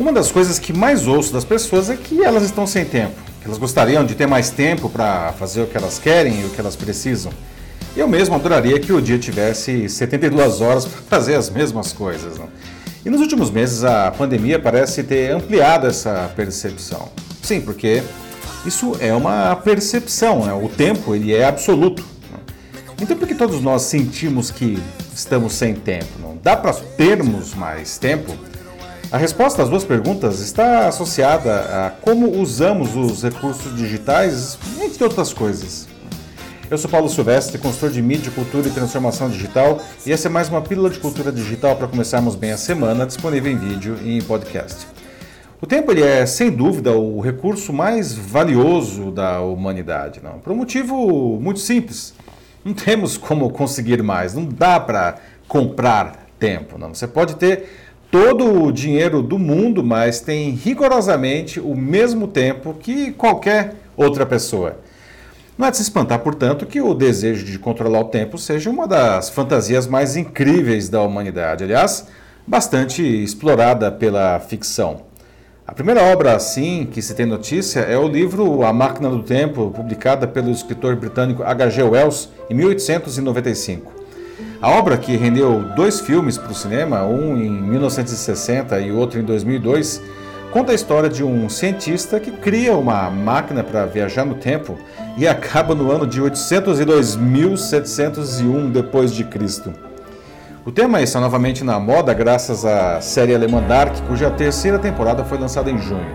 Uma das coisas que mais ouço das pessoas é que elas estão sem tempo, que elas gostariam de ter mais tempo para fazer o que elas querem e o que elas precisam. Eu mesmo adoraria que o dia tivesse 72 horas para fazer as mesmas coisas. Né? E nos últimos meses a pandemia parece ter ampliado essa percepção. Sim, porque isso é uma percepção, né? o tempo ele é absoluto. Né? Então por que todos nós sentimos que estamos sem tempo? Não dá para termos mais tempo? A resposta às duas perguntas está associada a como usamos os recursos digitais, entre outras coisas. Eu sou Paulo Silvestre, consultor de mídia, cultura e transformação digital, e essa é mais uma pílula de cultura digital para começarmos bem a semana, disponível em vídeo e em podcast. O tempo ele é, sem dúvida, o recurso mais valioso da humanidade, não? por um motivo muito simples. Não temos como conseguir mais, não dá para comprar tempo. Não. Você pode ter todo o dinheiro do mundo, mas tem rigorosamente o mesmo tempo que qualquer outra pessoa. Não é de se espantar, portanto, que o desejo de controlar o tempo seja uma das fantasias mais incríveis da humanidade, aliás, bastante explorada pela ficção. A primeira obra, assim, que se tem notícia é o livro A Máquina do Tempo, publicada pelo escritor britânico H.G. Wells em 1895. A obra, que rendeu dois filmes para o cinema, um em 1960 e outro em 2002, conta a história de um cientista que cria uma máquina para viajar no tempo e acaba no ano de 802.701 depois de Cristo. O tema está novamente na moda graças à série alemã Dark, cuja terceira temporada foi lançada em junho.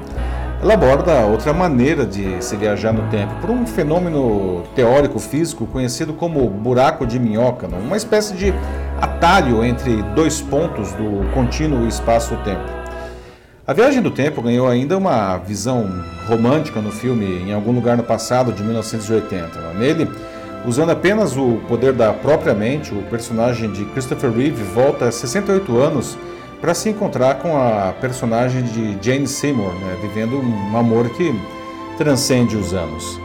Ela aborda outra maneira de se viajar no tempo, por um fenômeno teórico físico conhecido como buraco de minhoca, uma espécie de atalho entre dois pontos do contínuo espaço-tempo. A viagem do tempo ganhou ainda uma visão romântica no filme Em Algum Lugar no Passado, de 1980. Nele, usando apenas o poder da própria mente, o personagem de Christopher Reeve volta 68 anos para se encontrar com a personagem de Jane Seymour, né, vivendo um amor que transcende os anos.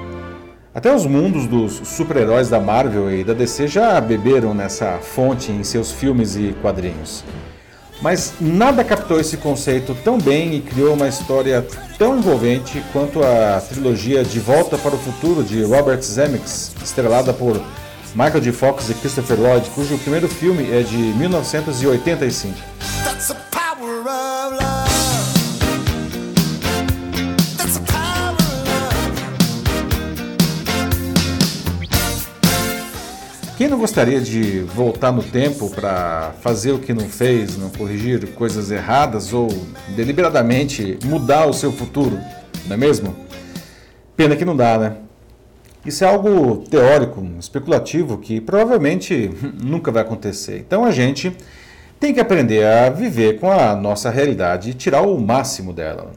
Até os mundos dos super-heróis da Marvel e da DC já beberam nessa fonte em seus filmes e quadrinhos. Mas nada captou esse conceito tão bem e criou uma história tão envolvente quanto a trilogia De Volta para o Futuro de Robert Zemeckis, estrelada por Michael J. Fox e Christopher Lloyd, cujo primeiro filme é de 1985. Quem não gostaria de voltar no tempo para fazer o que não fez, não corrigir coisas erradas ou deliberadamente mudar o seu futuro, não é mesmo? Pena que não dá, né? Isso é algo teórico, especulativo, que provavelmente nunca vai acontecer. Então a gente tem que aprender a viver com a nossa realidade e tirar o máximo dela.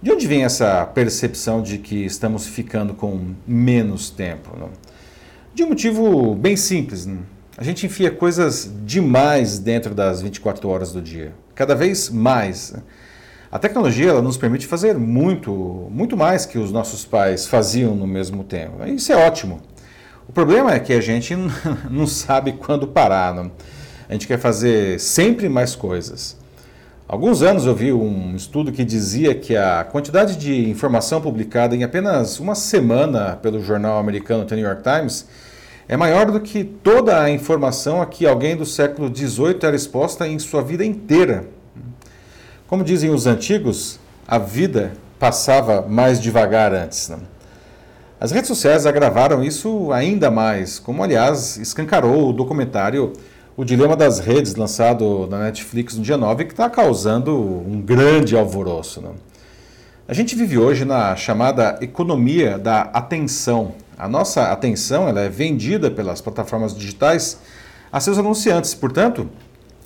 De onde vem essa percepção de que estamos ficando com menos tempo? Não? De um motivo bem simples. Né? A gente enfia coisas demais dentro das 24 horas do dia. Cada vez mais. Né? A tecnologia ela nos permite fazer muito, muito mais que os nossos pais faziam no mesmo tempo. Isso é ótimo. O problema é que a gente não sabe quando parar. Não? A gente quer fazer sempre mais coisas. Alguns anos eu vi um estudo que dizia que a quantidade de informação publicada em apenas uma semana pelo jornal americano The New York Times é maior do que toda a informação a que alguém do século XVIII era exposta em sua vida inteira. Como dizem os antigos, a vida passava mais devagar antes. Né? As redes sociais agravaram isso ainda mais, como aliás escancarou o documentário O Dilema das Redes, lançado na Netflix no dia 9, que está causando um grande alvoroço. Né? A gente vive hoje na chamada economia da atenção. A nossa atenção ela é vendida pelas plataformas digitais a seus anunciantes, portanto,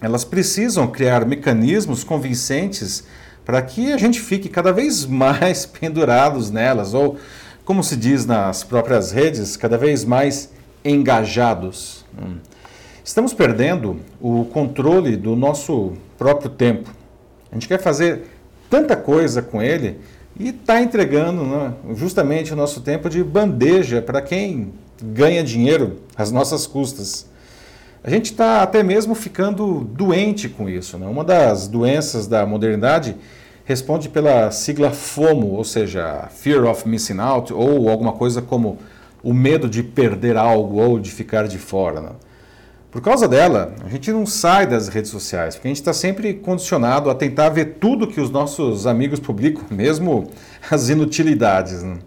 elas precisam criar mecanismos convincentes para que a gente fique cada vez mais pendurados nelas, ou, como se diz nas próprias redes, cada vez mais engajados. Hum. Estamos perdendo o controle do nosso próprio tempo. A gente quer fazer tanta coisa com ele e está entregando né, justamente o nosso tempo de bandeja para quem ganha dinheiro às nossas custas. A gente está até mesmo ficando doente com isso. Né? Uma das doenças da modernidade responde pela sigla FOMO, ou seja, Fear of Missing Out, ou alguma coisa como o medo de perder algo ou de ficar de fora. Né? Por causa dela, a gente não sai das redes sociais, porque a gente está sempre condicionado a tentar ver tudo que os nossos amigos publicam, mesmo as inutilidades. Né?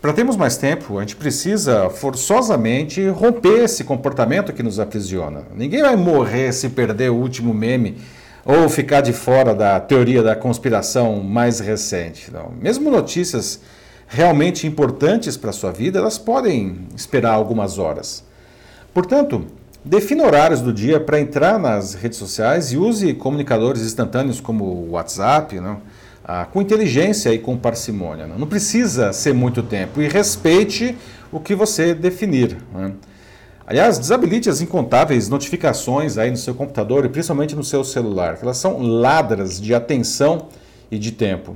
Para termos mais tempo, a gente precisa forçosamente romper esse comportamento que nos aprisiona. Ninguém vai morrer se perder o último meme ou ficar de fora da teoria da conspiração mais recente. Não. Mesmo notícias realmente importantes para a sua vida, elas podem esperar algumas horas. Portanto, defina horários do dia para entrar nas redes sociais e use comunicadores instantâneos como o WhatsApp, não? Ah, com inteligência e com parcimônia. Não, não precisa ser muito tempo e respeite o que você definir. Né? Aliás, desabilite as incontáveis notificações aí no seu computador e principalmente no seu celular, que elas são ladras de atenção e de tempo.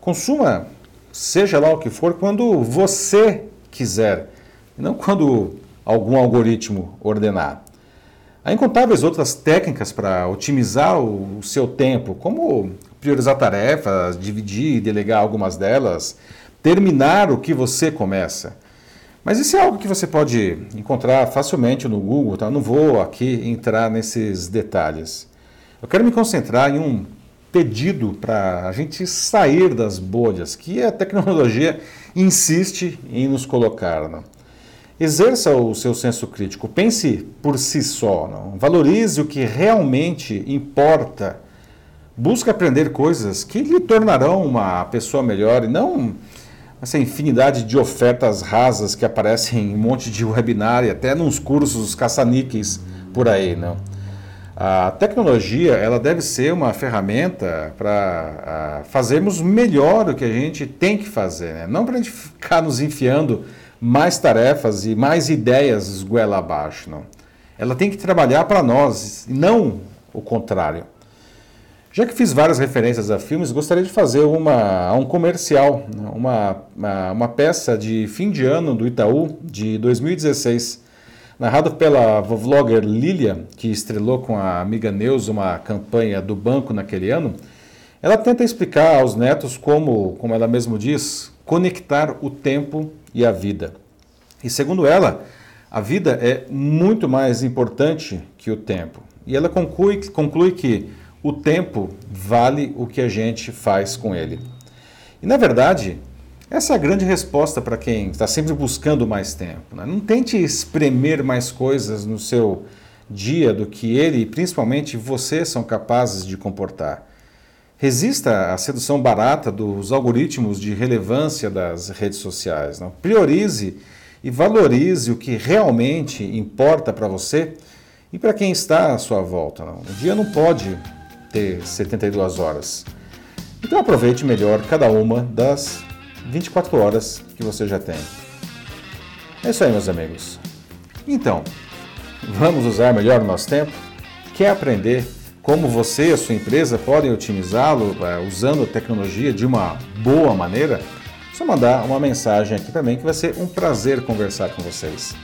Consuma, seja lá o que for, quando você quiser, não quando algum algoritmo ordenar. Há incontáveis outras técnicas para otimizar o, seu tempo, como priorizar tarefas, dividir e delegar algumas delas, terminar o que você começa. Mas isso é algo que você pode encontrar facilmente no Google, tá? Não vou aqui entrar nesses detalhes. Eu quero me concentrar em um pedido para a gente sair das bolhas que a tecnologia insiste em nos colocar. Né? Exerça o seu senso crítico, pense por si só, não? valorize o que realmente importa Busca aprender coisas que lhe tornarão uma pessoa melhor e não essa infinidade de ofertas rasas que aparecem em um monte de webinar e até nos cursos caça-níqueis por aí, não? A tecnologia ela deve ser uma ferramenta para fazermos melhor o que a gente tem que fazer, né? não para a gente ficar nos enfiando mais tarefas e mais ideias goela abaixo. Não. Ela tem que trabalhar para nós, e não o contrário. Já que fiz várias referências a filmes, gostaria de fazer uma, um comercial, uma, uma, uma, peça de fim de ano do Itaú, de 2016, narrado pela vlogger Lilia, que estrelou com a amiga Neus uma campanha do banco naquele ano. Ela tenta explicar aos netos como, como ela mesma diz, conectar o tempo e a vida. E segundo ela, a vida é muito mais importante que o tempo. E ela conclui, conclui que o tempo vale o que a gente faz com ele. E na verdade, essa é a grande resposta para quem está sempre buscando mais tempo. Né? Não tente espremer mais coisas no seu dia do que ele e principalmente você são capazes de comportar. Resista à sedução barata dos algoritmos de relevância das redes sociais. Não? Priorize e valorize o que realmente importa para você e para quem está à sua volta. Não? O dia não pode ter 72 horas. Então aproveite melhor cada uma das 24 horas que você já tem. É isso aí, meus amigos. Então, vamos usar melhor o nosso tempo? Quer aprender como você e a sua empresa podem otimizá-lo é, usando a tecnologia de uma boa maneira? Só mandar uma mensagem aqui também que vai ser um prazer conversar com vocês.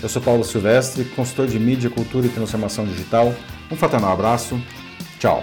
Eu sou Paulo Silvestre, consultor de mídia, cultura e transformação digital. Um fraternal abraço Tchau.